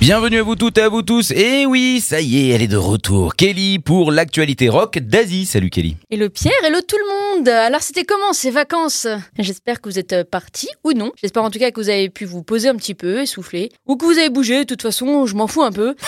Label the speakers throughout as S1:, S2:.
S1: Bienvenue à vous toutes et à vous tous. Et oui, ça y est, elle est de retour. Kelly pour l'actualité rock d'Asie. Salut Kelly.
S2: Hello Pierre, hello tout le monde Alors c'était comment ces vacances? J'espère que vous êtes partis ou non. J'espère en tout cas que vous avez pu vous poser un petit peu, essouffler. Ou que vous avez bougé, de toute façon je m'en fous un peu.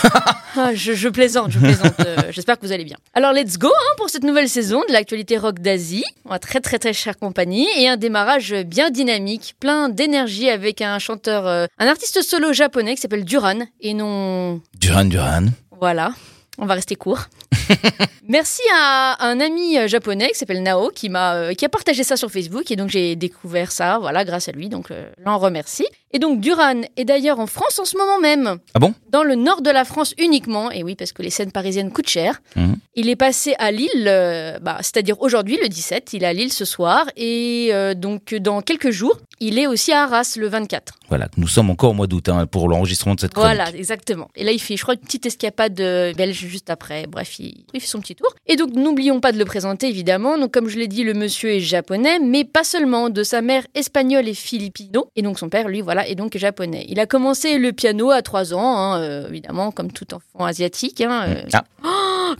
S2: Ah, je, je plaisante, je plaisante. Euh, J'espère que vous allez bien. Alors let's go hein, pour cette nouvelle saison de l'actualité rock d'Asie. On a très très très chère compagnie et un démarrage bien dynamique, plein d'énergie avec un chanteur, euh, un artiste solo japonais qui s'appelle Duran et non
S1: Duran Duran.
S2: voilà, on va rester court. Merci à un ami euh, japonais qui s'appelle Nao qui m'a euh, qui a partagé ça sur Facebook et donc j'ai découvert ça voilà grâce à lui donc euh, l'en remercie. Et donc Duran est d'ailleurs en France en ce moment même
S1: Ah bon?
S2: Dans le nord de la France uniquement et oui parce que les scènes parisiennes coûtent cher.
S1: Mhm.
S2: Il est passé à Lille euh, bah, c'est-à-dire aujourd'hui le 17, il est à Lille ce soir et donc dans quelques jours, il est aussi à Arras le 24.
S1: Voilà, nous sommes encore au mois d'août hein, pour l'enregistrement de cette chronique.
S2: Voilà, exactement. Et là, il fait, je crois, une petite escapade belge juste après. Bref, il, il fait son petit tour. Et donc, n'oublions pas de le présenter, évidemment. Donc, comme je l'ai dit, le monsieur est japonais, mais pas seulement. De sa mère espagnole et filipino. Et donc, son père, lui, voilà, est donc japonais. Il a commencé le piano à 3 ans, hein, euh, évidemment, comme tout enfant asiatique. hein, euh,
S1: Ah,
S2: Oh,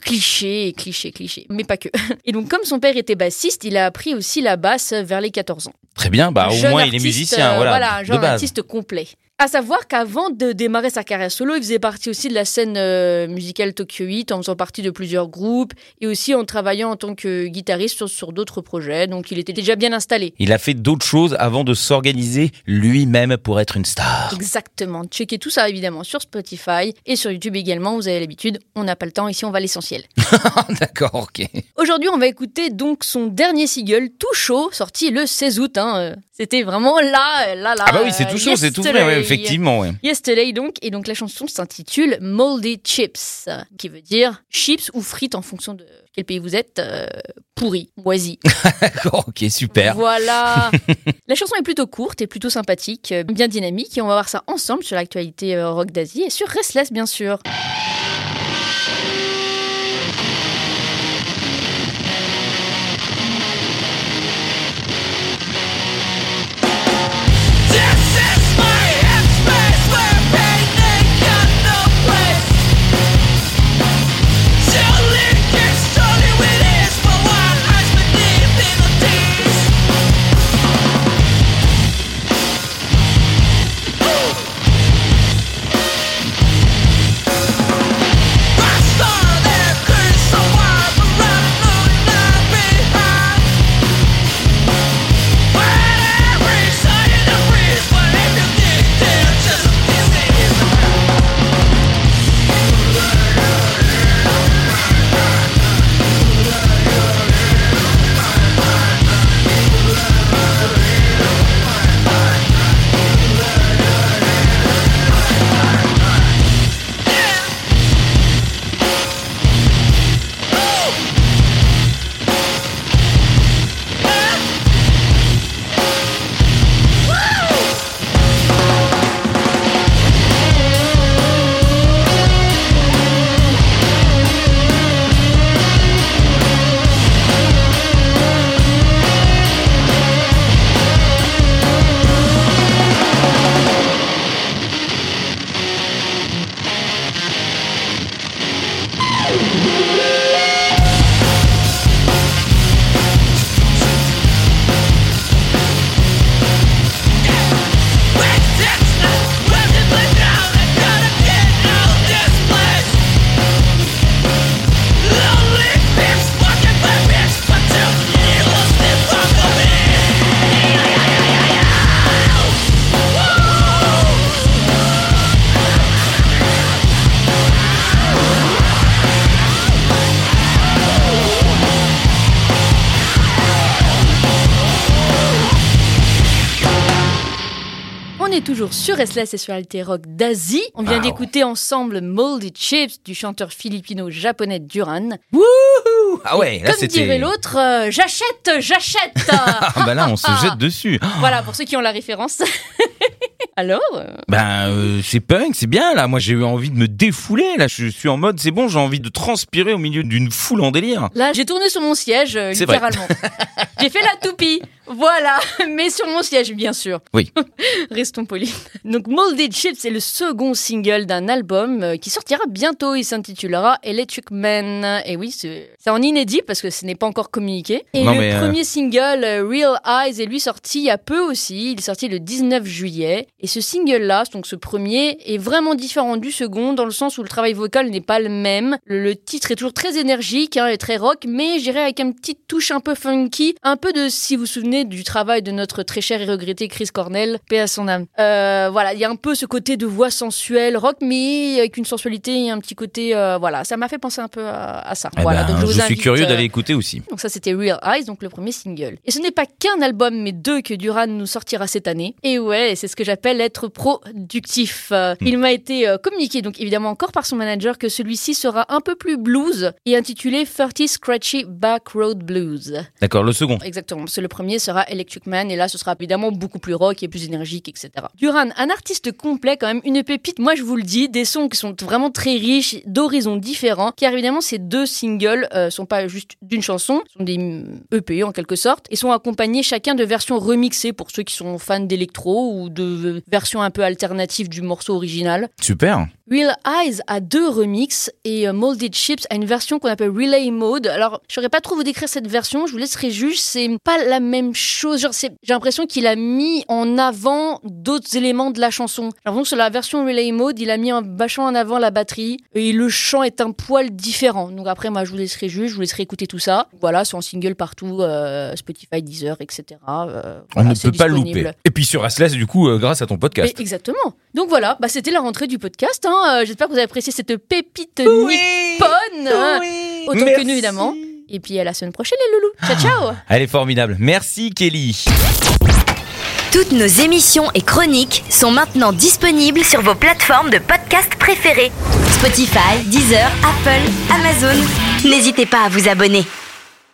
S2: cliché, cliché, cliché. Mais pas que. Et donc, comme son père était bassiste, il a appris aussi la basse vers les 14 ans.
S1: très bien, bah au
S2: Jeune
S1: moins il est musicien,
S2: euh,
S1: voilà,
S2: un genre
S1: de base.
S2: artiste complet. À savoir qu'avant de démarrer sa carrière solo, il faisait partie aussi de la scène euh, musicale Tokyo 8 en faisant partie de plusieurs groupes et aussi en travaillant en tant que guitariste sur, sur d'autres projets. Donc il était déjà bien installé.
S1: Il a fait d'autres choses avant de s'organiser lui-même pour être une star.
S2: Exactement. Checkez tout ça évidemment sur Spotify et sur YouTube également. Vous avez l'habitude. On n'a pas le temps. Ici, on va à l'essentiel.
S1: D'accord, ok.
S2: Aujourd'hui, on va écouter donc son dernier single, tout chaud, sorti le 16 août. hein. Euh, C'était vraiment là, là, là.
S1: Ah bah oui, c'est tout
S2: euh,
S1: chaud, c'est tout frais, ouais, effectivement. Ouais.
S2: Yesterday donc, et donc la chanson s'intitule Moldy Chips, qui veut dire chips ou frites en fonction de quel pays vous êtes, euh, pourri, moisi.
S1: Ok, super.
S2: Voilà. la chanson est plutôt courte et plutôt sympathique, euh, bien dynamique, et on va voir ça ensemble sur l'actualité euh, rock d'Asie et sur Restless bien sûr. Est toujours sur Restless et sur Alter Rock d'Asie. On vient
S1: Wow.
S2: d'écouter ensemble Moldy Chips du chanteur philippino-japonais Duran.
S1: Ah ouais, là
S2: Comme
S1: c'était.
S2: dirait l'autre, euh, j'achète, j'achète
S1: Ah bah là, on se jette dessus.
S2: Voilà, pour ceux qui ont la référence. Alors euh,
S1: Ben, euh, c'est punk, c'est bien là. Moi, j'ai eu envie de me défouler. Là, je suis en mode, c'est bon, j'ai envie de transpirer au milieu d'une foule en délire.
S2: Là, j'ai tourné sur mon siège, euh, littéralement. j'ai fait la toupie. Voilà, mais sur mon siège, bien sûr.
S1: Oui.
S2: Restons polis. Donc, Molded Chips c'est le second single d'un album euh, qui sortira bientôt. Il s'intitulera Electric Man. Et oui, c'est en inédit parce que ce n'est pas encore communiqué. Et
S1: Non,
S2: le
S1: euh,
S2: premier single, euh, Real Eyes, est lui sorti il y a peu aussi. Il est sorti le 19 juillet. Et ce single-là, donc ce premier, est vraiment différent du second dans le sens où le travail vocal n'est pas le même. Le, le titre est toujours très énergique hein, et très rock, mais je dirais avec une petite touche un peu funky, un peu de, si vous vous souvenez, du travail de notre très cher et regretté Chris Cornell, paix à son âme. Euh, voilà, il y a un peu ce côté de voix sensuelle, rock, mais avec une sensualité et un petit côté, euh, voilà, ça m'a fait penser un peu à, à ça.
S1: Eh
S2: voilà,
S1: ben,
S2: donc
S1: je,
S2: vous
S1: suis
S2: invite,
S1: curieux
S2: euh,
S1: d'aller écouter aussi.
S2: donc ça c'était Real Eyes, donc le premier single. Et ce n'est pas qu'un album, mais deux que Duran nous sortira cette année. Et ouais, c'est ce que j'appelle être productif. Euh,
S1: Hmm.
S2: Il m'a été euh, communiqué, donc évidemment encore par son manager, que celui-ci sera un peu plus blues et intitulé 30 Scratchy Back Road Blues.
S1: D'accord, le second.
S2: Exactement, que le premier sera Electric Man et là ce sera évidemment beaucoup plus rock et plus énergique, etc. Duran, un artiste complet quand même, une pépite, moi je vous le dis, des sons qui sont vraiment très riches, d'horizons différents, car évidemment ces deux singles euh, sont pas juste d'une chanson, sont des mm, EP en quelque sorte, et sont accompagnés chacun de versions remixées pour ceux qui sont fans d'électro ou de versions un peu alternatives du morceau original.
S1: Super.
S2: Real Eyes a deux remixes et euh, Molded Chips a une version qu'on appelle Relay Mode. Alors, je saurais pas trop vous décrire cette version, je vous laisserai juge, c'est pas la même chose. Genre, j'ai l'impression qu'il a mis en avant d'autres éléments de la chanson. J'ai l'impression que sur la version Relay Mode, il a mis en- vachement en avant la batterie et le chant est un poil différent. Donc après, moi, je vous laisserai juge, je vous laisserai écouter tout ça. Voilà, c'est en single partout, euh, Spotify, Deezer, etc. Euh,
S1: On
S2: voilà,
S1: ne peut pas louper. Et puis sur Restless, du coup, euh, grâce à ton podcast.
S2: Mais exactement. Donc voilà, bah, c'était la rentrée du podcast. hein. Euh, J'espère que vous avez apprécié cette pépite
S1: Oui.
S2: nippone. hein. Autant que nous, évidemment. Et puis à la semaine prochaine, les loulous. Ciao, ciao.
S1: Elle est formidable. Merci Kelly.
S3: Toutes nos émissions et chroniques sont maintenant disponibles sur vos plateformes de podcast préférées. Spotify, Deezer, Apple, Amazon. N'hésitez pas à vous abonner.